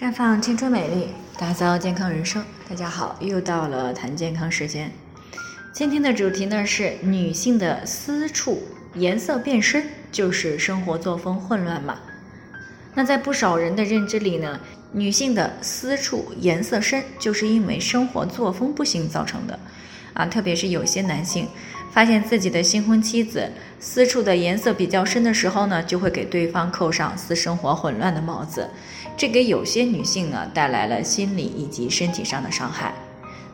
绽放青春美丽，打造健康人生。大家好，又到了谈健康时间。今天的主题呢是女性的私处颜色变深，就是生活作风混乱嘛？那在不少人的认知里呢，女性的私处颜色深，就是因为生活作风不行造成的。啊，特别是有些男性发现自己的新婚妻子私处的颜色比较深的时候呢，就会给对方扣上私生活混乱的帽子，这给有些女性呢带来了心理以及身体上的伤害。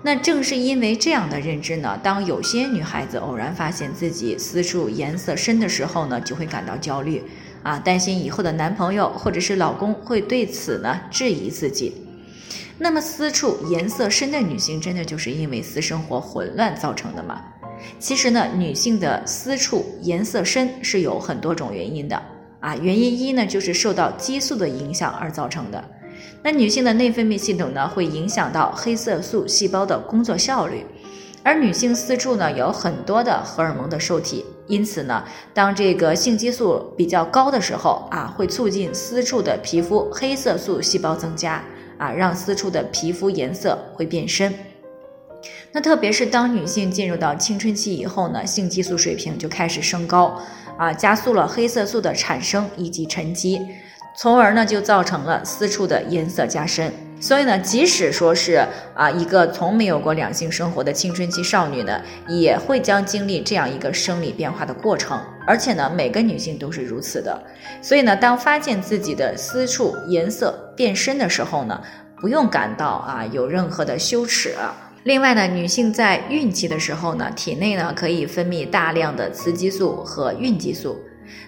那正是因为这样的认知呢，当有些女孩子偶然发现自己私处颜色深的时候呢，就会感到焦虑，啊，担心以后的男朋友或者是老公会对此呢质疑自己。那么私处颜色深的女性，真的就是因为私生活混乱造成的吗？其实呢，女性的私处颜色深是有很多种原因的啊。原因一呢，就是受到激素的影响而造成的。那女性的内分泌系统呢，会影响到黑色素细胞的工作效率，而女性私处呢，有很多的荷尔蒙的受体，因此呢，当这个性激素比较高的时候啊，会促进私处的皮肤黑色素细胞增加。啊，让私处的皮肤颜色会变深。那特别是当女性进入到青春期以后呢，性激素水平就开始升高，啊，加速了黑色素的产生以及沉积，从而呢就造成了私处的颜色加深。所以呢，即使说是啊一个从没有过两性生活的青春期少女呢，也会将经历这样一个生理变化的过程。而且呢，每个女性都是如此的。所以呢，当发现自己的私处颜色变深的时候呢，不用感到啊有任何的羞耻。另外呢，女性在孕期的时候呢，体内呢可以分泌大量的雌激素和孕激素。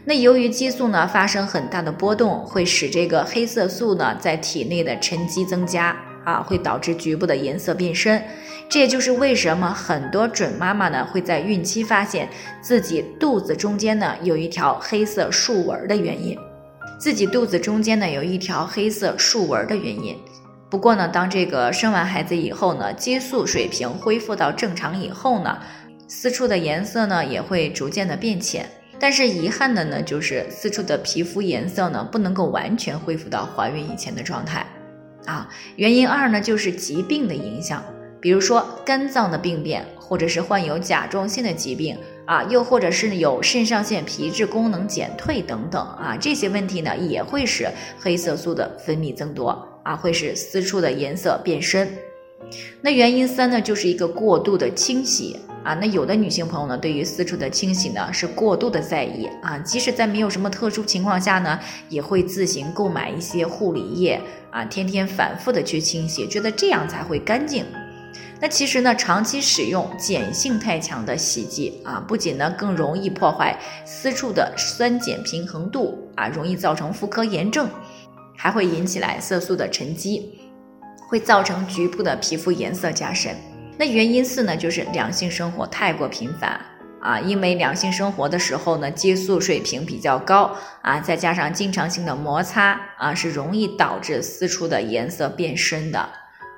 那由于激素呢发生很大的波动，会使这个黑色素呢在体内的沉积增加啊，会导致局部的颜色变深。这也就是为什么很多准妈妈呢会在孕期发现自己肚子中间呢有一条黑色竖纹的原因。自己肚子中间呢有一条黑色竖纹的原因。不过呢，当这个生完孩子以后呢，激素水平恢复到正常以后呢，私处的颜色呢也会逐渐的变浅。但是遗憾的呢，就是私处的皮肤颜色呢，不能够完全恢复到怀孕以前的状态，啊，原因二呢，就是疾病的影响，比如说肝脏的病变，或者是患有甲状腺的疾病，啊，又或者是有肾上腺皮质功能减退等等，啊，这些问题呢，也会使黑色素的分泌增多，啊，会使私处的颜色变深。那原因三呢，就是一个过度的清洗。啊，那有的女性朋友呢，对于私处的清洗呢是过度的在意啊，即使在没有什么特殊情况下呢，也会自行购买一些护理液啊，天天反复的去清洗，觉得这样才会干净。那其实呢，长期使用碱性太强的洗剂啊，不仅呢更容易破坏私处的酸碱平衡度啊，容易造成妇科炎症，还会引起来色素的沉积，会造成局部的皮肤颜色加深。那原因四呢，就是两性生活太过频繁啊，因为两性生活的时候呢，激素水平比较高啊，再加上经常性的摩擦啊，是容易导致私处的颜色变深的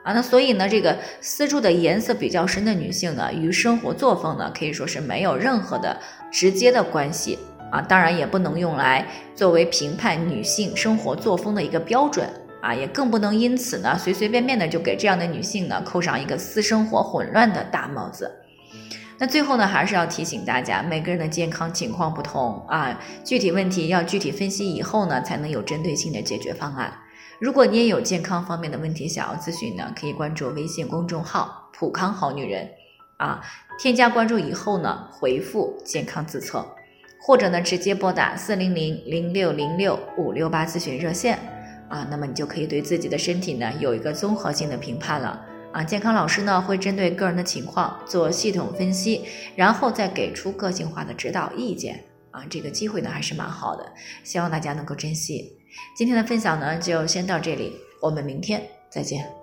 啊。那所以呢，这个私处的颜色比较深的女性呢，与生活作风呢，可以说是没有任何的直接的关系啊，当然也不能用来作为评判女性生活作风的一个标准。啊，也更不能因此呢，随随便便的就给这样的女性呢扣上一个私生活混乱的大帽子。那最后呢，还是要提醒大家，每个人的健康情况不同啊，具体问题要具体分析以后呢，才能有针对性的解决方案。如果你也有健康方面的问题想要咨询呢，可以关注微信公众号“普康好女人”，啊，添加关注以后呢，回复“健康自测”，或者呢，直接拨打四零零零六零六五六八咨询热线。啊，那么你就可以对自己的身体呢有一个综合性的评判了啊。健康老师呢会针对个人的情况做系统分析，然后再给出个性化的指导意见啊。这个机会呢还是蛮好的，希望大家能够珍惜。今天的分享呢就先到这里，我们明天再见。